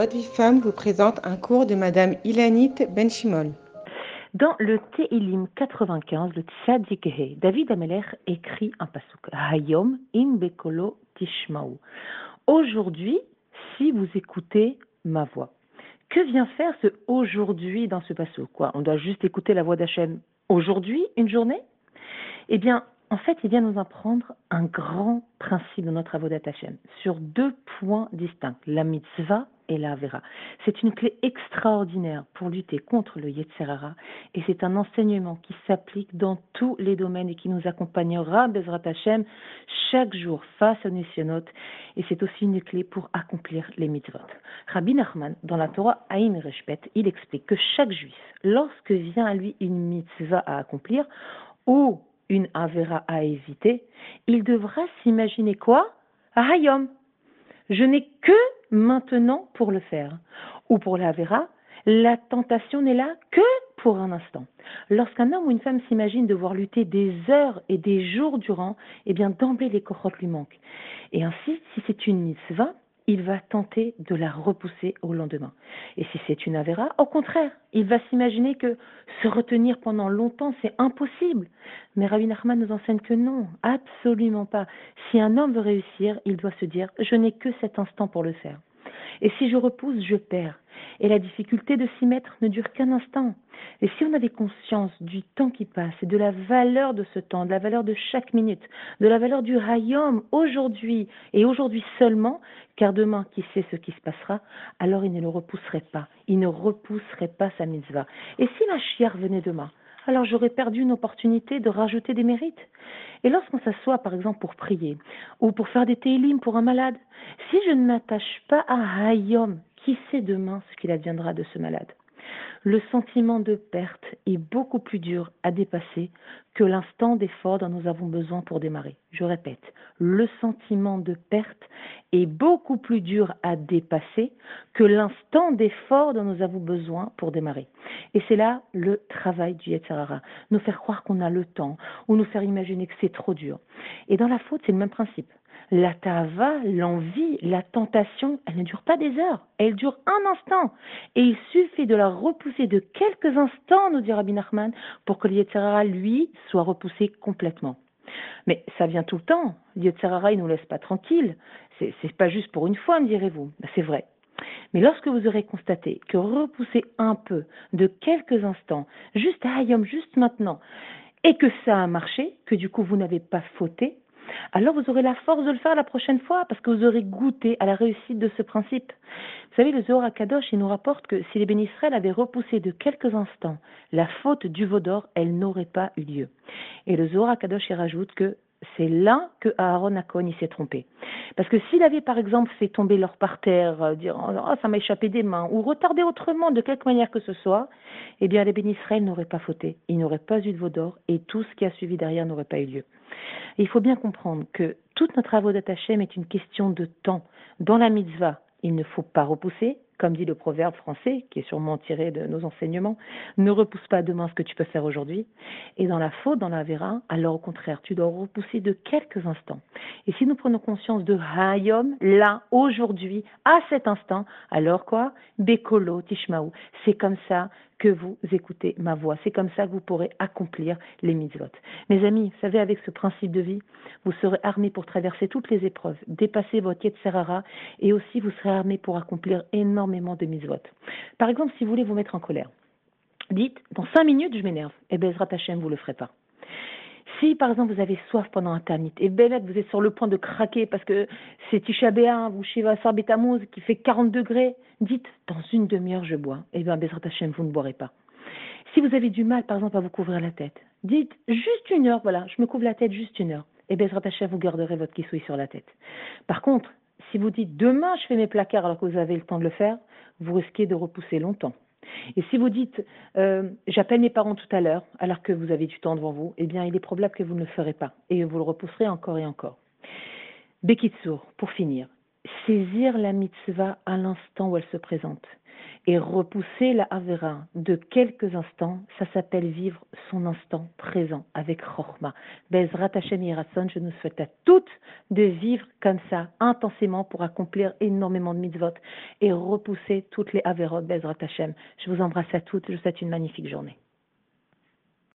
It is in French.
Votre vie femme vous présente un cours de Madame Ilanit Benchimol. Dans le Tehilim 95, le Tzadikhe, David Ameler écrit un pasuk Hayom im bekolo tishmaou. Aujourd'hui, si vous écoutez ma voix. Que vient faire ce aujourd'hui dans ce pasuk? Quoi On doit juste écouter la voix d'Hachem aujourd'hui, une journée? Eh bien, en fait, il vient nous apprendre un grand principe de notre avodat Hashem sur deux points distincts, la mitzvah et la. C'est une clé extraordinaire pour lutter contre le Yetzerara et c'est un enseignement qui s'applique dans tous les domaines et qui nous accompagnera, Bezrat Hashem, chaque jour face à Nissionot et c'est aussi une clé pour accomplir les mitzvot. Rabbi Nachman, dans la Torah Aïn Reshpet, il explique que chaque juif, lorsque vient à lui une mitzvah à accomplir, ou une Avera à éviter, il devra s'imaginer quoi? Hayom. Je n'ai que maintenant pour le faire. Ou pour la Avera, la tentation n'est là que pour un instant. Lorsqu'un homme ou une femme s'imagine devoir lutter des heures et des jours durant, eh bien d'emblée les corottes lui manquent. Et ainsi, si c'est une mitzvah, il va tenter de la repousser au lendemain. Et si c'est une avéra, au contraire, il va s'imaginer que se retenir pendant longtemps, c'est impossible. Mais Rabbi Nachman nous enseigne que non, absolument pas. Si un homme veut réussir, il doit se dire, je n'ai que cet instant pour le faire. Et si je repousse, je perds. Et la difficulté de s'y mettre ne dure qu'un instant. Et si on avait conscience du temps qui passe et de la valeur de ce temps, de la valeur de chaque minute, de la valeur du hayom aujourd'hui et aujourd'hui seulement, car demain, qui sait ce qui se passera, alors il ne le repousserait pas. Il ne repousserait pas sa mitzvah. Et si la chière venait demain, alors j'aurais perdu une opportunité de rajouter des mérites. Et lorsqu'on s'assoit, par exemple, pour prier, ou pour faire des télim pour un malade, si je ne m'attache pas à Hayom, qui sait demain ce qu'il adviendra de ce malade? Le sentiment de perte est beaucoup plus dur à dépasser que l'instant d'effort dont nous avons besoin pour démarrer. Je répète, le sentiment de perte est beaucoup plus dur à dépasser que l'instant d'effort dont nous avons besoin pour démarrer. Et c'est là le travail du Yetzirara. Nous faire croire qu'on a le temps ou nous faire imaginer que c'est trop dur. Et dans la faute, c'est le même principe. La tava, l'envie, la tentation, elle ne dure pas des heures, elle dure un instant. Et il suffit de la repousser de quelques instants, nous dit Rabbi Nachman, pour que l'Yetzerara, lui, soit repoussé complètement. Mais ça vient tout le temps. L'Yetzerara, il ne nous laisse pas tranquille. C'est, c'est pas juste pour une fois, me direz-vous. Ben, c'est vrai. Mais lorsque vous aurez constaté que repousser un peu, de quelques instants, juste à Hayom, juste maintenant, et que ça a marché, que du coup vous n'avez pas fauté, alors vous aurez la force de le faire la prochaine fois parce que vous aurez goûté à la réussite de ce principe. Vous savez, le Zohar Kadosh, il nous rapporte que si les bénisraëls avaient repoussé de quelques instants la faute du veau d'or, elle n'aurait pas eu lieu. Et le Zohar Kadosh, il rajoute que c'est là que Aaron Akon il s'est trompé. Parce que s'il avait par exemple fait tomber l'or par terre, euh, dire oh, ça m'a échappé des mains, ou retardé autrement de quelque manière que ce soit, eh bien les bénisraëls n'auraient pas fauté, ils n'auraient pas eu de veau d'or et tout ce qui a suivi derrière n'aurait pas eu lieu il faut bien comprendre que toute notre travaux d'Atachem est une question de temps. Dans la mitzvah, il ne faut pas repousser, comme dit le proverbe français, qui est sûrement tiré de nos enseignements, ne repousse pas demain ce que tu peux faire aujourd'hui. Et dans la faute, dans la vera, alors au contraire, tu dois repousser de quelques instants. Et si nous prenons conscience de Hayom, là, aujourd'hui, à cet instant, alors quoi? Bekolo, Tishmaou. C'est comme ça que vous écoutez ma voix. C'est comme ça que vous pourrez accomplir les mitzvot. Mes amis, vous savez, avec ce principe de vie, vous serez armés pour traverser toutes les épreuves, dépasser votre Yetzerara, et aussi vous serez armés pour accomplir énormément de mitzvot. Par exemple, si vous voulez vous mettre en colère, dites, dans cinq minutes, je m'énerve. Et eh Bezrat Hashem, vous le ferez pas. Si, par exemple, vous avez soif pendant un tanit, et Benet, vous êtes sur le point de craquer parce que c'est Tisha ou Shiva Sarbetamouz qui fait 40 degrés, dites, dans une demi-heure, je bois. Eh bien, Bezrat Hashem, vous ne boirez pas. Si vous avez du mal, par exemple, à vous couvrir la tête, dites, juste une heure, voilà, je me couvre la tête juste une heure. Et Bezrat Hashem, vous garderez votre kissoui sur la tête. Par contre, si vous dites, demain, je fais mes placards alors que vous avez le temps de le faire, vous risquez de repousser longtemps. Et si vous dites euh, j'appelle mes parents tout à l'heure alors que vous avez du temps devant vous, eh bien il est probable que vous ne le ferez pas. Et vous le repousserez encore et encore. Bekitsour, pour finir, saisir la mitzvah à l'instant où elle se présente et repousser la Avera de quelques instants, ça s'appelle vivre son instant présent avec Chorma. Bezrat Hashem Yirasson, je nous souhaite à toutes de vivre comme ça, intensément, pour accomplir énormément de mitzvot et repousser toutes les Averot Bezrat Hashem. Je vous embrasse à toutes, je vous souhaite une magnifique journée.